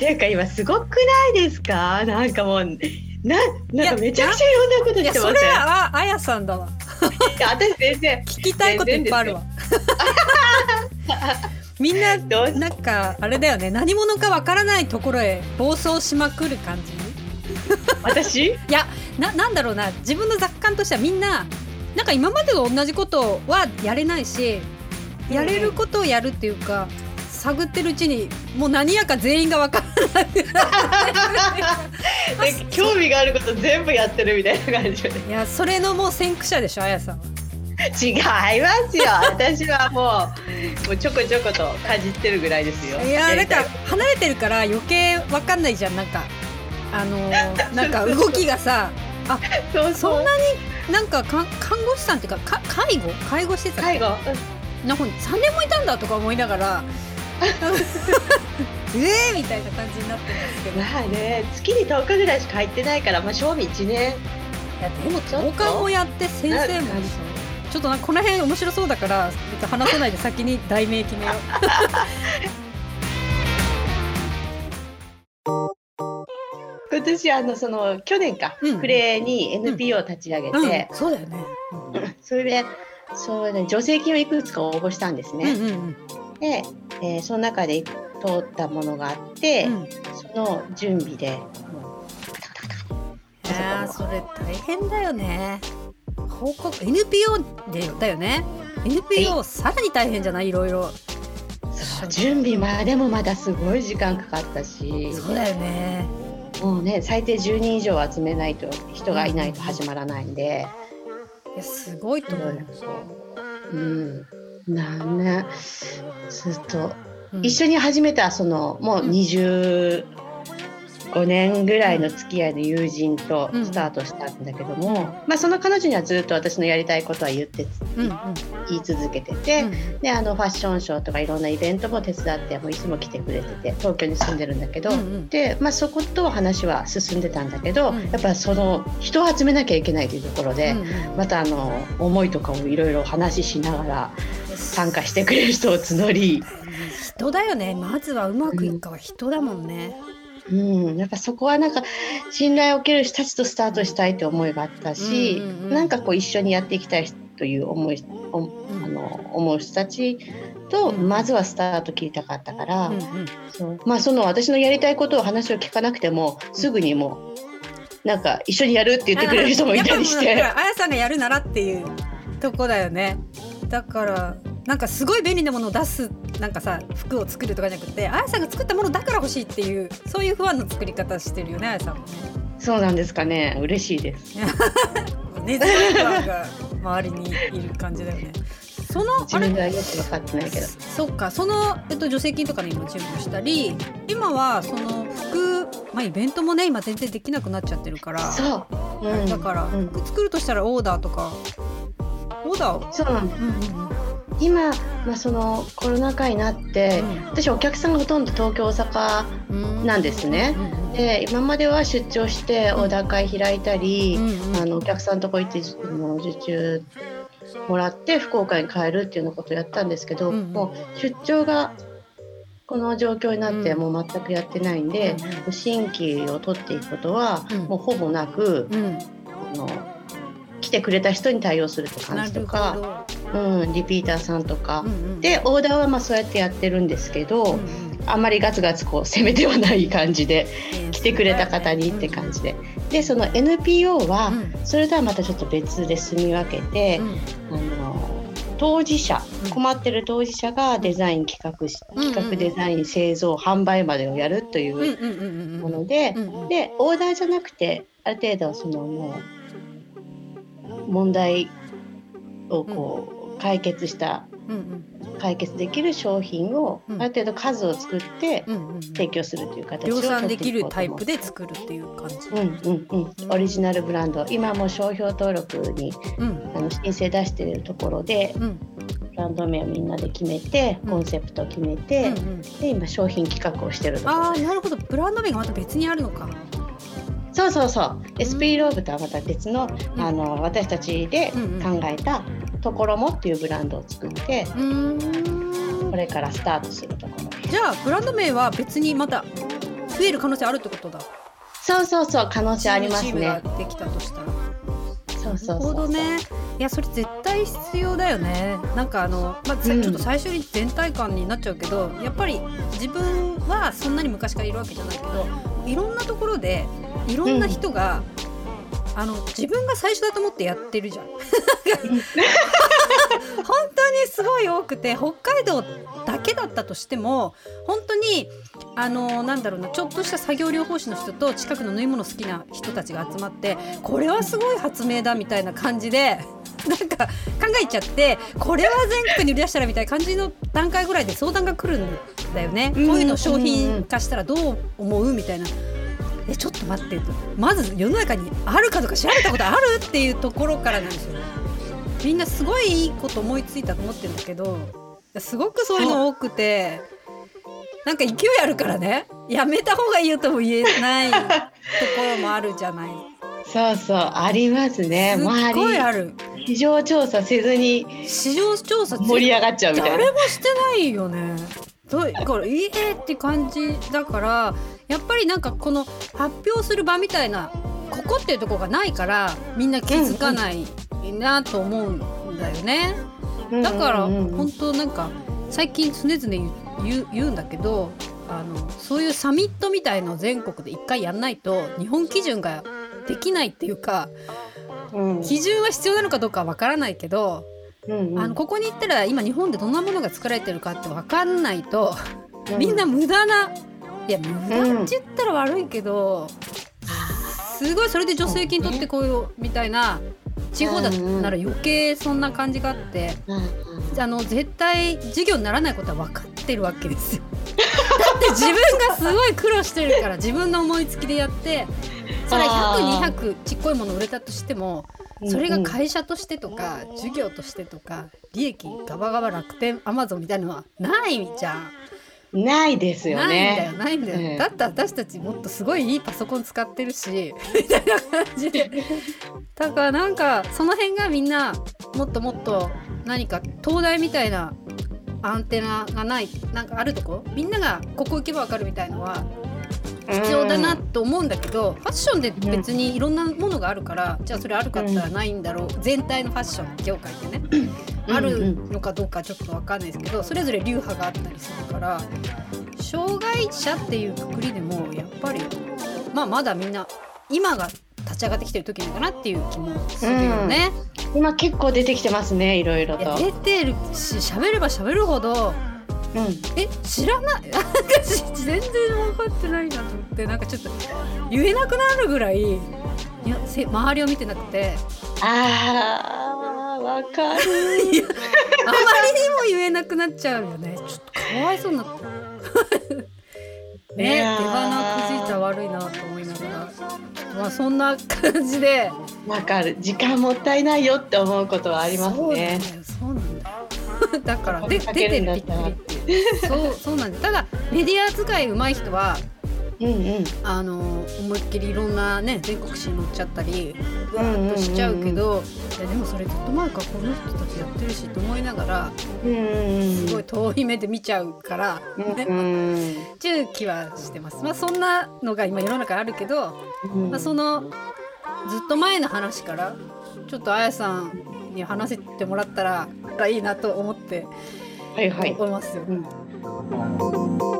っていうか今すごくないですか？なんかもうななんかめちゃくちゃいろんなことしてまいやそれはあやさんだわ。私全然聞きたいこといっぱいあるわ。みんななんかあれだよね。何者かわからないところへ暴走しまくる感じ？私？いやななんだろうな。自分の雑感としてはみんななんか今までと同じことはやれないしやれることをやるっていうか、探ってるうちにもう何やか全員が分からなくなって興味があること全部やってるみたいな感じでいやそれのもう先駆者でしょあやさんは。違いますよ。私はもうもうちょこちょことかじってるぐらいですよ。いやなんか離れてるから余計分かんないじゃんなんか。あのー なんか動きがさそうそんなになんかか看護師さんっていうかか介護？介護施設介護。なんか3年もいたんだとか思いながら ええみたいな感じになってるんですけど。まあね月に10日ぐらいしか入ってないからまあ賞味1年。いやでもちょっと？教官もやって先生もちょっとなんかこの辺面白そうだから別に話さないで先に題名決めよう。今年あのその去年か、うん。暮れに NPO を立ち上げて、うん、そうだよね、それでそうね助成金をいくつか応募したんですね。うんうんうん。で、えーその中で通ったものがあって、うん。その準備で。もいやーそれ大変だよね。報告 NPO でだよね。NPO、さらに大変じゃない？いろいろうそう準備までもまだすごい時間かかったし。そうだよね。もうね最低10人以上集めないと人がいないと始まらないんで。いやすごいと思う、うん、何年ずっとうん一緒に始めたそのもう25年ぐらいの付き合いの友人とスタートしたんだけども、まあ、その彼女にはずっと私のやりたいことは言ってうんうん。言い続けてて、うんであのファッションショーとかいろんなイベントも手伝ってもういつも来てくれてて東京に住んでるんだけど、うんうん。で、まあ、そこと話は進んでたんだけど、うん。やっぱその人を集めなきゃいけないというところで。うんうん。またあの思いとかをいろいろ話ししながら参加してくれる人を募り、人だよね。まずはうまくいくかは人だもんね、うん、やっぱそこはなんか信頼を受ける人たちとスタートしたいという思いがあったし、うんうんうん。なんかこう一緒にやっていきたいという思いおあの思う人たちとうん。まずはスタート切りたかったから、うんうん。まあその私のやりたいことを話を聞かなくてもすぐにもうなんか一緒にやるって言ってくれる人もいたりして。あやさんがやるならっていうとこだよね。だからなんかすごい便利なものを出すなんかさ服を作るとかじゃなくてあやさんが作ったものだから欲しいっていうそういう不安の作り方してるよねあやさんもね。そうなんですかね。嬉しいです。根強い不安が周りにいる感じだよね。そのあれ？自分よく分かってないけど。そっか。その、えっと、助成金とかの今準備をしたり今はその服、まあ、イベントもね今全然できなくなっちゃってるから。そう。うん。だから、うん。服作るとしたらオーダーとか。オーダー？をそうなんです。うんうんうん今、まあ、そのコロナ禍になって、私お客さんがほとんど東京大阪うん。なんですね。で今までは出張してオーダー会開いたり、あのお客さんのとこ行って受注もらって福岡に帰るっていうようなことをやったんですけど、もう出張がこの状況になってもう全くやってないんで、新規を取っていくことはうん。もうほぼなく、あの来てくれた人に対応するって感じとか、ど。うん、リピーターさんとか、うんうん。でオーダーはまあそうやってやってるんですけど、うんうん。あんまりガツガツこう攻めてはない感じでね来てくれた方にって感じで。でその NPO はうん。それとはまたちょっと別で住み分けて、うん。あの当事者うん。困ってる当事者がデザイン企画しうんうん企画デザイン製造販売までをやるといううんうんうんうんうんものでうんうん。でオーダーじゃなくてある程度そのもう問題をこう解決した解決できる商品をうん。ある程度数を作って提供するという形を量産できるタイプで作るっていう感じ。うんうんうん、オリジナルブランド。今もう商標登録にうん。あの申請出しているところでうん。ブランド名をみんなで決めてうん。コンセプトを決めうて、んうん。で今商品企画をしてるところあなるほど。ブランド名がまた別にあるのかそうそうそう。SP ローブとはまた別の,、うん。あの私たちでうん考えたところもっていうブランドを作ってうーん。これからスタートするところ。ですじゃあブランド名は別にまた増える可能性あるってことだ。そうそうそう可能性ありますね。できたとしたら。そうそうなるほどね。いやそれ絶対必要だよね。なんかあの、まあちょっと最初に全体感になっちゃうけどやっぱり自分はそんなに昔からいるわけじゃないけどいろんなところでいろんな人が、あの自分が最初だと思ってやってるじゃん。本当にすごい多くて北海道だけだったとしても本当にあのなんだろうなちょっとした作業療法士の人と近くの縫い物好きな人たちが集まってこれはすごい発明だみたいな感じで なんか考えちゃってこれは全国に売り出したらみたいな感じの段階ぐらいで相談が来るんだよね。うんこういうのを商品化したらどう思うみたいな。えちょっと待ってとまず世の中にあるかどうか調べたことあるっていうところからなんですよみんなすごいいいこと思いついたと思ってるんだけどすごくそういうの多くてなんか勢いあるからね。やめた方がいいよとも言えない ところもあるじゃない。そうそうありますね。すっごいある。市場調査せずに市場調査盛り上がっちゃうみたいな。誰もしてないよねどうこれいいえって感じだからやっぱりなんかこの発表する場みたいなここっていうところがないからみんな気づかないなと思うんだよね。だから本当なんか最近常々言う言う言うんだけどあのそういうサミットみたいのを全国で一回やんないと日本基準ができないっていうかうん基準は必要なのかどうかはわからないけどうんうん。あのここに行ったら今日本でどんなものが作られてるかって分かんないと、うみんな無駄ないや無駄って言ったら悪いけど、すごいそれで助成金取ってこうよみたいな地方だったら余計そんな感じがあってうんうん。あの絶対授業にならないことは分かってるわけですよ。だって自分がすごい苦労してるから自分の思いつきでやってそれあー。100200ちっこいもの売れたとしてもそれが会社としてとか授業としてとか利益ガバガバ楽天アマゾンみたいなのはないじゃん。ないですよないんだよね。ないんだよ、ええだって私たちもっとすごいいいパソコン使ってるしみたいな感じで。だからなんかその辺がみんなもっともっと何か東大みたいなアンテナがないなんかあるとこ？みんながここ行けばわかるみたいのは必要だなと思うんだけど、ファッションで別にいろんなものがあるから、じゃあそれあるかったらないんだろう、全体のファッション業界でね、うん。あるのかどうかちょっとわかんないですけどそれぞれ流派があったりするから障害者っていうくくりでもやっぱりまあまだみんな今が立ち上がってきてる時なのかなっていう気もするよね。今結構出てきてますねいろいろと。出てるし喋れば喋るほどうん。え知らない？全然分かってないなと思って。なんかちょっと言えなくなるぐらいいやせ周りを見てなくて。あーわかる。あまりにも言えなくなっちゃうよね。ちょっとかわいそうになってる ね手鼻くじいたら悪いなと思いながら。まあそんな感じで。わかる。時間もったいないよって思うことはありますね。そうなんだよそうなんだ。よ だからで出てるびっったら。く そうそうなんです。ただメディア扱い上手い人はうんうん。あの思いっきりいろんなね全国紙に載っちゃったりうわーっとしちゃうけど、いやでもそれずっと前からこの人たちやってるしと思いながらうんうんすごい遠い目で見ちゃうから、ねうんうん。ちゅう気はしてます。まあそんなのが今世の中あるけど、うん。まあ、そのずっと前の話からちょっとあやさんに話せてもらったらいいなと思ってはいはい、思いますよ。うん